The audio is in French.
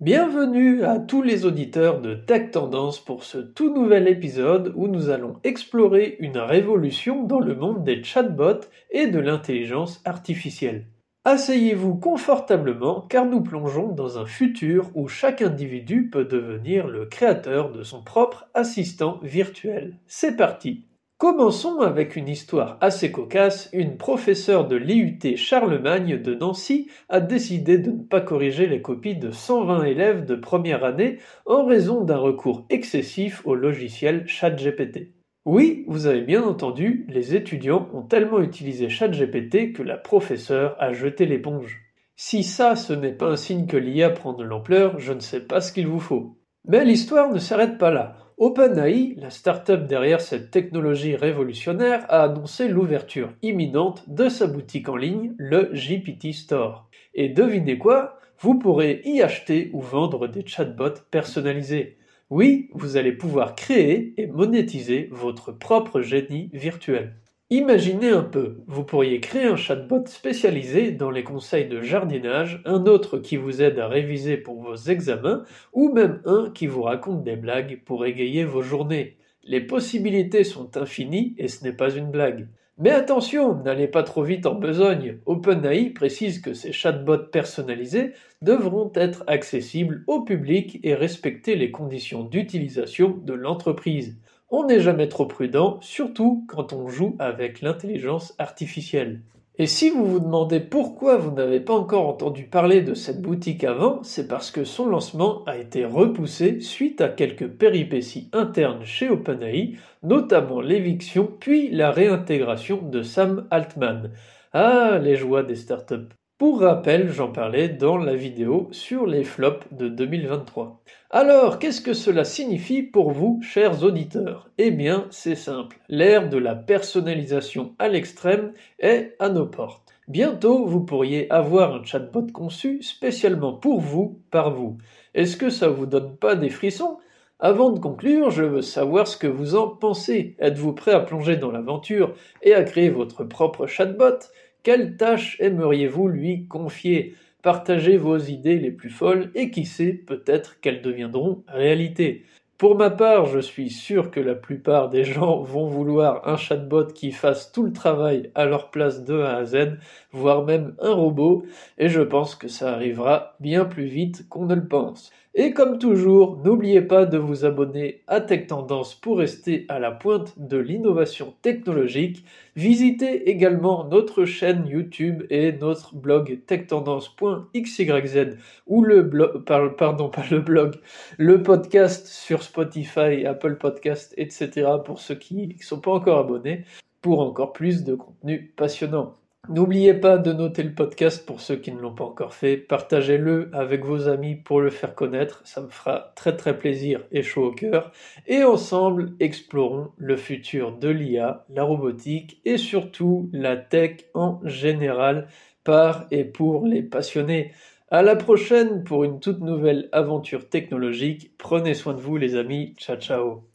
Bienvenue à tous les auditeurs de Tech Tendance pour ce tout nouvel épisode où nous allons explorer une révolution dans le monde des chatbots et de l'intelligence artificielle. Asseyez-vous confortablement car nous plongeons dans un futur où chaque individu peut devenir le créateur de son propre assistant virtuel. C'est parti Commençons avec une histoire assez cocasse. Une professeure de l'IUT Charlemagne de Nancy a décidé de ne pas corriger les copies de 120 élèves de première année en raison d'un recours excessif au logiciel ChatGPT. Oui, vous avez bien entendu, les étudiants ont tellement utilisé ChatGPT que la professeure a jeté l'éponge. Si ça, ce n'est pas un signe que l'IA prend de l'ampleur, je ne sais pas ce qu'il vous faut. Mais l'histoire ne s'arrête pas là. OpenAI, la start-up derrière cette technologie révolutionnaire, a annoncé l'ouverture imminente de sa boutique en ligne, le GPT Store. Et devinez quoi? Vous pourrez y acheter ou vendre des chatbots personnalisés. Oui, vous allez pouvoir créer et monétiser votre propre génie virtuel. Imaginez un peu, vous pourriez créer un chatbot spécialisé dans les conseils de jardinage, un autre qui vous aide à réviser pour vos examens, ou même un qui vous raconte des blagues pour égayer vos journées. Les possibilités sont infinies et ce n'est pas une blague. Mais attention, n'allez pas trop vite en besogne. OpenAI précise que ces chatbots personnalisés devront être accessibles au public et respecter les conditions d'utilisation de l'entreprise. On n'est jamais trop prudent, surtout quand on joue avec l'intelligence artificielle. Et si vous vous demandez pourquoi vous n'avez pas encore entendu parler de cette boutique avant, c'est parce que son lancement a été repoussé suite à quelques péripéties internes chez OpenAI, notamment l'éviction puis la réintégration de Sam Altman. Ah, les joies des startups. Pour rappel, j'en parlais dans la vidéo sur les flops de 2023. Alors, qu'est-ce que cela signifie pour vous, chers auditeurs? Eh bien, c'est simple. L'ère de la personnalisation à l'extrême est à nos portes. Bientôt, vous pourriez avoir un chatbot conçu spécialement pour vous, par vous. Est-ce que ça vous donne pas des frissons? Avant de conclure, je veux savoir ce que vous en pensez. Êtes-vous prêt à plonger dans l'aventure et à créer votre propre chatbot? Quelle tâche aimeriez-vous lui confier? Partagez vos idées les plus folles et qui sait, peut-être qu'elles deviendront réalité. Pour ma part, je suis sûr que la plupart des gens vont vouloir un chatbot qui fasse tout le travail à leur place de A à Z, voire même un robot, et je pense que ça arrivera bien plus vite qu'on ne le pense. Et comme toujours, n'oubliez pas de vous abonner à Tech Tendance pour rester à la pointe de l'innovation technologique. Visitez également notre chaîne YouTube et notre blog techtendance.xyz ou le blog, pardon, pas le blog, le podcast sur Spotify, Apple Podcast, etc. pour ceux qui ne sont pas encore abonnés pour encore plus de contenu passionnant. N'oubliez pas de noter le podcast pour ceux qui ne l'ont pas encore fait. Partagez-le avec vos amis pour le faire connaître. Ça me fera très très plaisir et chaud au cœur. Et ensemble, explorons le futur de l'IA, la robotique et surtout la tech en général par et pour les passionnés. À la prochaine pour une toute nouvelle aventure technologique. Prenez soin de vous les amis. Ciao ciao.